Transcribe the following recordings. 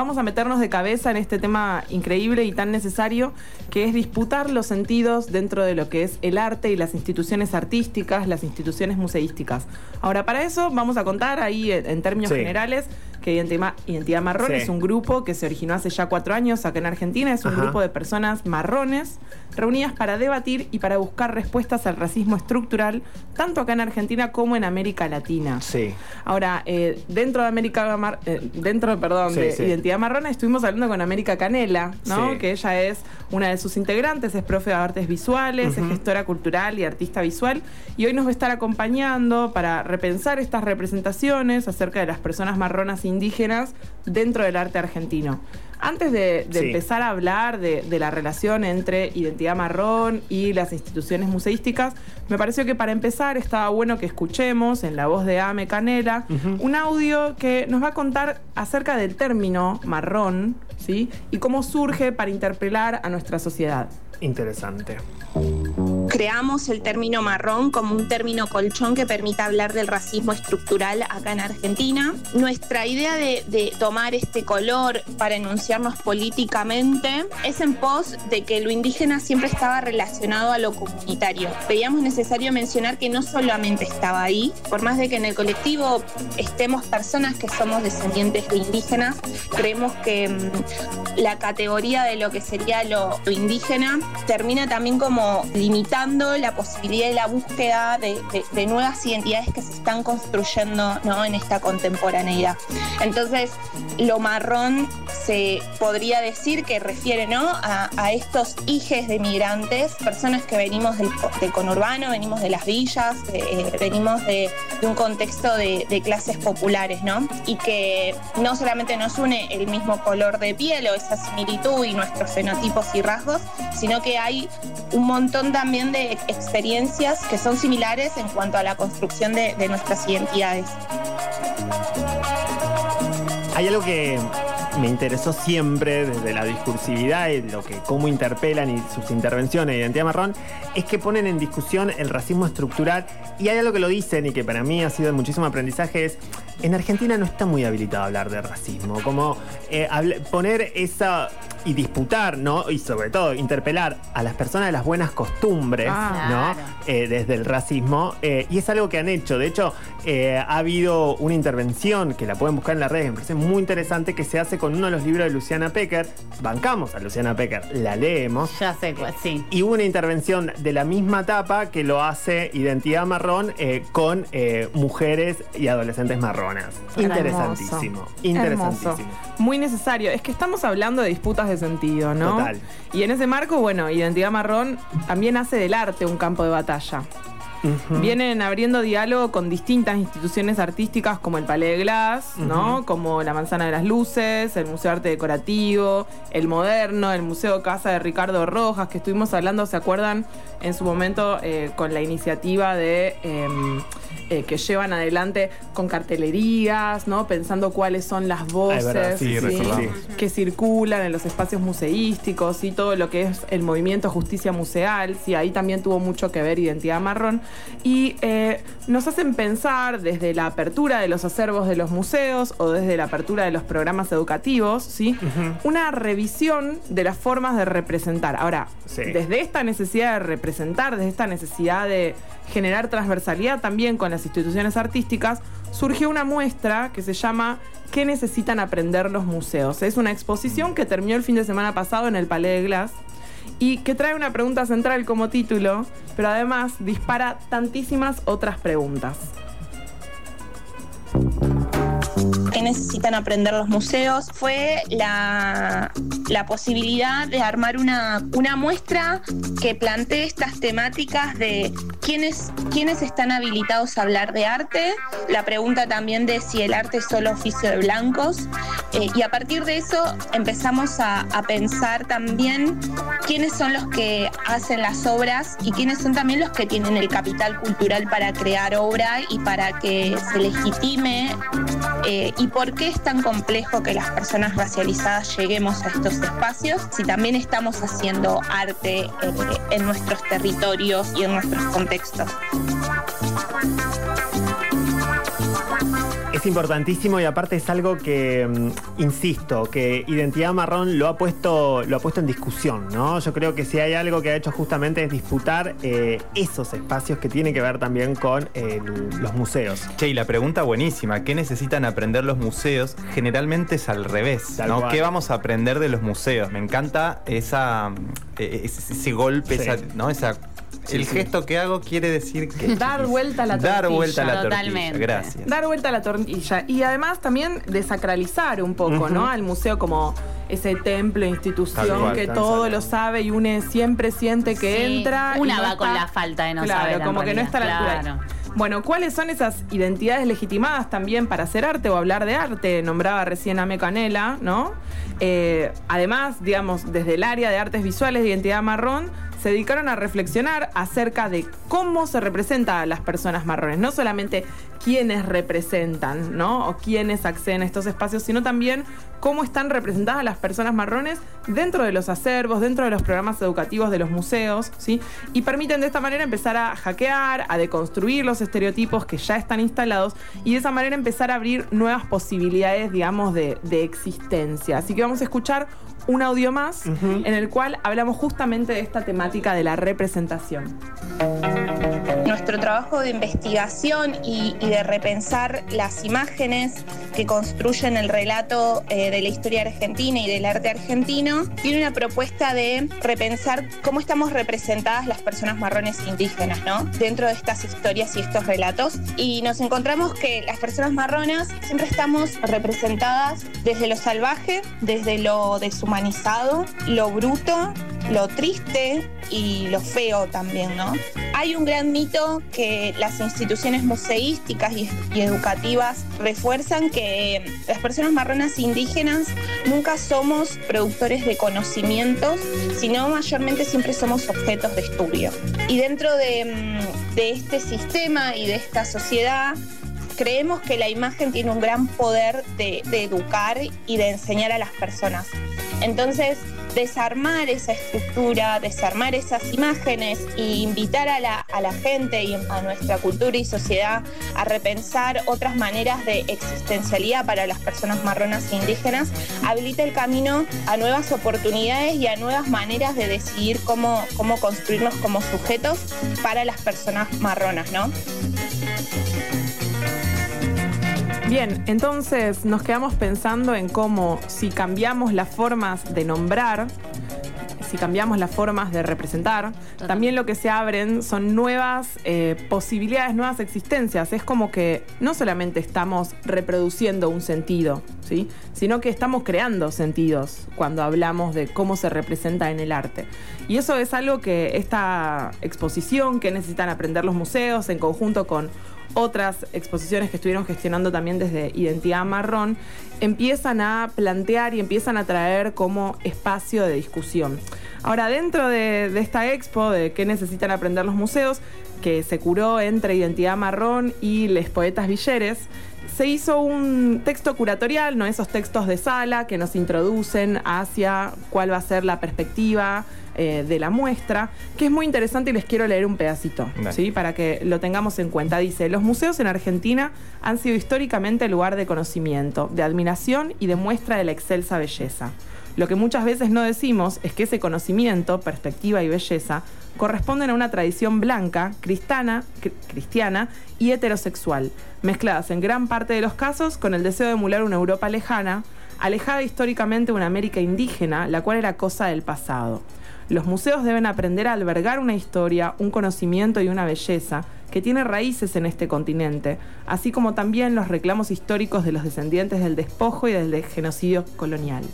vamos a meternos de cabeza en este tema increíble y tan necesario que es disputar los sentidos dentro de lo que es el arte y las instituciones artísticas, las instituciones museísticas. Ahora, para eso vamos a contar ahí en, términos generales que Identidad, Marrón es un grupo que se originó hace ya cuatro años acá en Argentina. Es un grupo de personas marrones reunidas para debatir y para buscar respuestas al racismo estructural, tanto acá en Argentina como en América Latina. Sí. Ahora, eh, dentro de América eh, dentro, perdón, de Identidad Marrón, estuvimos hablando con América Canela, ¿no? Que ella es una de sus integrantes, es profe de artes visuales, es gestora cultural y artista visual. Y hoy nos va a estar acompañando para repensar estas representaciones acerca de las personas marronas indígenas dentro del arte argentino. Antes de, empezar a hablar de, la relación entre identidad marrón y las instituciones museísticas, me pareció que para empezar estaba bueno que escuchemos en la voz de Ame Canela un audio que nos va a contar acerca del término marrón ¿sí? y cómo surge para interpelar a nuestra sociedad. Interesante. Creamos el término marrón como un término colchón que permita hablar del racismo estructural acá en Argentina. Nuestra idea de, tomar este color para enunciarnos políticamente es en pos de que lo indígena siempre estaba relacionado a lo comunitario. Veíamos necesario mencionar que no solamente estaba ahí, por más de que en el colectivo estemos personas que somos descendientes de indígenas, creemos que mm, la categoría de lo que sería lo indígena termina también como la posibilidad de la búsqueda de, nuevas identidades que se están construyendo ¿no? en esta contemporaneidad. Entonces, lo marrón se podría decir que refiere ¿no? a, estos hijes de migrantes, personas que venimos del, conurbano, venimos de las villas, eh, venimos de, un contexto de, clases populares, ¿no? Y que no solamente nos une el mismo color de piel o esa similitud y nuestros fenotipos y rasgos, sino que hay un montón también de experiencias que son similares en cuanto a la construcción de, nuestras identidades. Hay algo que me interesó siempre desde la discursividad y lo que cómo interpelan y sus intervenciones de identidad marrón es que ponen en discusión el racismo estructural y hay algo que lo dicen y que para mí ha sido de muchísimo aprendizaje es en Argentina no está muy habilitado a hablar de racismo como eh, poner esa y disputar, ¿no? Y sobre todo interpelar a las personas de las buenas costumbres, ah. ¿no? Eh, desde el racismo. Eh, y es algo que han hecho. De hecho, ha habido una intervención que la pueden buscar en las redes, me parece muy interesante, que se hace con uno de los libros de Luciana Pecker. Bancamos a Luciana Pecker, la leemos. Ya sé, pues sí. Y hubo una intervención de la misma etapa que lo hace Identidad Marrón con mujeres y adolescentes marronas. Interesantísimo. Interesantísimo. Muy necesario. Es que estamos hablando de disputas de sentido, ¿no? Total. Y en ese marco, bueno, Identidad Marrón también hace del arte un campo de batalla. Vienen abriendo diálogo con distintas instituciones artísticas como el Palais de Glass, ¿no? Como la Manzana de las Luces, el Museo de Arte Decorativo, el Moderno, el Museo Casa de Ricardo Rojas, que estuvimos hablando, ¿se acuerdan? En su momento eh, con la iniciativa de em, eh, que llevan adelante con cartelerías, ¿no? Pensando cuáles son las voces que circulan en los espacios museísticos y todo lo que es el movimiento Justicia Museal. Sí, ahí también tuvo mucho que ver Identidad Marrón. Y eh, nos hacen pensar desde la apertura de los acervos de los museos o desde la apertura de los programas educativos, ¿sí? Una revisión de las formas de representar. Ahora, desde esta necesidad de representar, desde esta necesidad de generar transversalidad también con las instituciones artísticas, surgió una muestra que se llama ¿Qué necesitan aprender los museos? Es una exposición que terminó el fin de semana pasado en el Palais de Glass y que trae una pregunta central como título, pero además dispara tantísimas otras preguntas que necesitan aprender los museos fue la, posibilidad de armar una, una muestra que plantee estas temáticas de quiénes, quiénes están habilitados a hablar de arte, la pregunta también de si el arte es solo oficio de blancos, eh, y a partir de eso empezamos a, pensar también quiénes son los que hacen las obras y quiénes son también los que tienen el capital cultural para crear obra y para que se legitime eh, y por qué es tan complejo que las personas racializadas lleguemos a estos espacios si también estamos haciendo arte eh, en nuestros territorios y en nuestros contextos Es importantísimo y aparte es algo que, mm, insisto, que Identidad Marrón lo ha puesto, lo ha puesto en discusión, ¿no? Yo creo que si hay algo que ha hecho justamente es disputar eh, esos espacios que tienen que ver también con los museos. Che, y la pregunta buenísima, ¿qué necesitan aprender los museos? Generalmente es al revés, ¿no? ¿Qué vamos a aprender de los museos? Me encanta esa, eh, ese, golpe, esa, ¿no? Esa el gesto que hago quiere decir que. Dar vuelta a la tortilla. Dar vuelta a la tortilla. Gracias. Dar vuelta a la tortilla. Y además también desacralizar un poco, ¿no? Al museo como ese templo, institución que todo lo sabe y une siempre siente que entra. Una va con la falta de no claro, como que no está a la altura. Bueno, ¿cuáles son esas identidades legitimadas también para hacer arte o hablar de arte? Nombraba recién a Mecanela, ¿no? Eh, además, digamos, desde el área de artes visuales de identidad marrón, se dedicaron a reflexionar acerca de cómo se representa a las personas marrones, no solamente quiénes representan, ¿no? O quiénes acceden a estos espacios, sino también cómo están representadas las personas marrones dentro de los acervos, dentro de los programas educativos de los museos, ¿sí? Y permiten de esta manera empezar a hackear, a deconstruir los estereotipos que ya están instalados y de esa manera empezar a abrir nuevas posibilidades, digamos, de, de existencia. Así que vamos a escuchar un audio más en el cual hablamos justamente de esta temática de la representación. Nuestro trabajo de investigación y, de repensar las imágenes que construyen el relato eh, de la historia argentina y del arte argentino tiene una propuesta de repensar cómo estamos representadas las personas marrones indígenas, ¿no? Dentro de estas historias y estos relatos. Y nos encontramos que las personas marronas siempre estamos representadas desde lo salvaje, desde lo deshumanizado lo bruto, lo triste y lo feo también, ¿no? Hay un gran mito que las instituciones museísticas y, educativas refuerzan que las personas marronas indígenas nunca somos productores de conocimientos, sino mayormente siempre somos objetos de estudio. Y dentro de, mm, este sistema y de esta sociedad, creemos que la imagen tiene un gran poder de, educar y de enseñar a las personas. Entonces, desarmar esa estructura, desarmar esas imágenes e invitar a la, gente y a nuestra cultura y sociedad a repensar otras maneras de existencialidad para las personas marronas e indígenas, habilita el camino a nuevas oportunidades y a nuevas maneras de decidir cómo, cómo construirnos como sujetos para las personas marronas, ¿no? Bien, entonces nos quedamos pensando en cómo si cambiamos las formas de nombrar, si cambiamos las formas de representar, también lo que se abren son nuevas eh, posibilidades, nuevas existencias. Es como que no solamente estamos reproduciendo un sentido, ¿sí? sino que estamos creando sentidos cuando hablamos de cómo se representa en el arte. Y eso es algo que esta exposición que necesitan aprender los museos en conjunto con otras exposiciones que estuvieron gestionando también desde Identidad Marrón, empiezan a plantear y empiezan a traer como espacio de discusión. Ahora, dentro de, esta expo de qué necesitan aprender los museos, que se curó entre Identidad Marrón y Les Poetas Villeres, se hizo un texto curatorial, ¿no? esos textos de sala que nos introducen hacia cuál va a ser la perspectiva eh, de la muestra, que es muy interesante y les quiero leer un pedacito, ¿sí? para que lo tengamos en cuenta. Dice, los museos en Argentina han sido históricamente lugar de conocimiento, de admiración y de muestra de la excelsa belleza. Lo que muchas veces no decimos es que ese conocimiento, perspectiva y belleza corresponden a una tradición blanca, cristiana, cristiana y heterosexual, mezcladas en gran parte de los casos con el deseo de emular una Europa lejana, alejada históricamente de una América indígena, la cual era cosa del pasado. Los museos deben aprender a albergar una historia, un conocimiento y una belleza que tiene raíces en este continente, así como también los reclamos históricos de los descendientes del despojo y del genocidio colonial.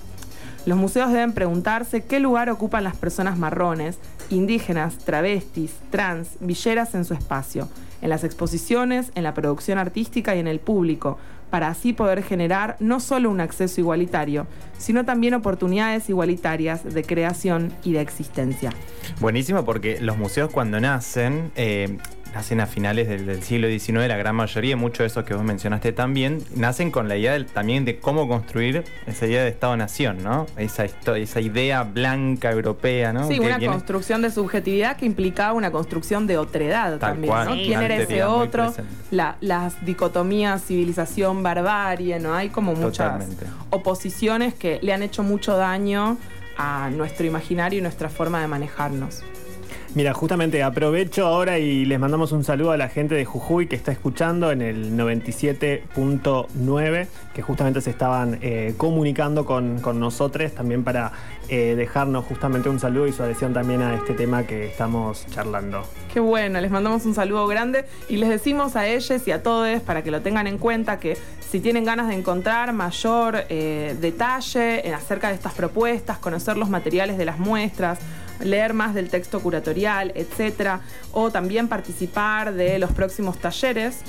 Los museos deben preguntarse qué lugar ocupan las personas marrones, indígenas, travestis, trans, villeras en su espacio, en las exposiciones, en la producción artística y en el público, para así poder generar no solo un acceso igualitario, sino también oportunidades igualitarias de creación y de existencia. Buenísimo porque los museos cuando nacen... Eh, nacen a finales del, siglo XIX, la gran mayoría, muchos de esos que vos mencionaste también, nacen con la idea también de cómo construir esa idea de Estado-Nación, ¿no? Esa, esa idea blanca europea, ¿no? Sí, una construcción de subjetividad que implicaba una construcción de otredad también, ¿no? ¿Quién era ese otro? las dicotomías civilización-barbarie, ¿no? Hay como muchas oposiciones que le han hecho mucho daño a nuestro imaginario y nuestra forma de manejarnos. Mira, justamente aprovecho ahora y les mandamos un saludo a la gente de Jujuy que está escuchando en el 97.9, que justamente se estaban eh, comunicando con, nosotros también para eh, dejarnos justamente un saludo y su adhesión también a este tema que estamos charlando. Qué bueno, les mandamos un saludo grande y les decimos a ellos y a todos para que lo tengan en cuenta que si tienen ganas de encontrar mayor eh, detalle acerca de estas propuestas, conocer los materiales de las muestras, leer más del texto curatorial, etcétera, o también participar de los próximos talleres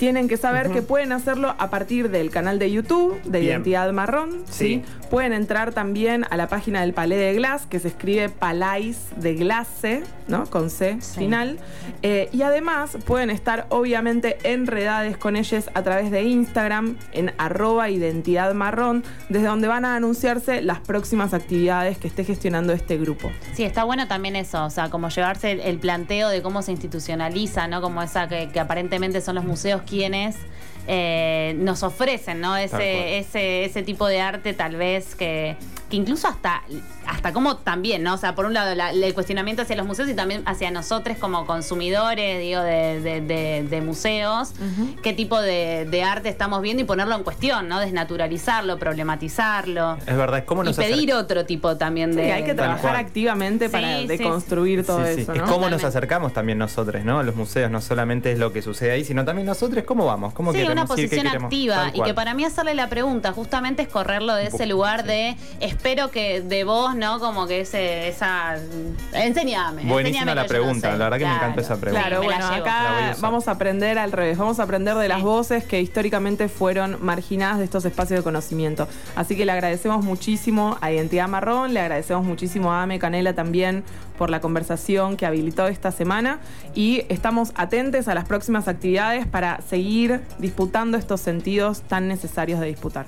tienen que saber que pueden hacerlo a partir del canal de YouTube de Identidad Marrón. Sí. Pueden entrar también a la página del Palais de Glass, que se escribe Palais de Glace, ¿no? Con C final. Eh, y además pueden estar obviamente enredades con ellos a través de Instagram en arroba identidad marrón, desde donde van a anunciarse las próximas actividades que esté gestionando este grupo. Sí, está bueno también eso, o sea, como llevarse el, planteo de cómo se institucionaliza, ¿no? Como esa que, que aparentemente son los museos quienes eh, nos ofrecen, ¿no? Ese, ese, ese tipo de arte tal vez que, que incluso hasta hasta como también, ¿no? O sea, por un lado el cuestionamiento hacia los museos y también hacia nosotros como consumidores, digo, de, museos, qué tipo de, arte estamos viendo y ponerlo en cuestión, ¿no? Desnaturalizarlo, problematizarlo. Es verdad, es como nos Y pedir otro tipo también de... Sí, hay que trabajar activamente para deconstruir todo eso, ¿no? Es cómo nos acercamos también nosotros, ¿no? A los museos, no solamente es lo que sucede ahí, sino también nosotros, ¿cómo vamos? ¿Cómo sí, una posición activa y que para mí hacerle la pregunta justamente es correrlo de ese lugar de espero que de vos ¿no? Como que ese, esa. Enseñame. Buenísima la pregunta, la verdad que me encanta esa pregunta. Claro, bueno, acá vamos a aprender al revés, vamos a aprender de las voces que históricamente fueron marginadas de estos espacios de conocimiento. Así que le agradecemos muchísimo a Identidad Marrón, le agradecemos muchísimo a Ame Canela también por la conversación que habilitó esta semana y estamos atentos a las próximas actividades para seguir disputando estos sentidos tan necesarios de disputar.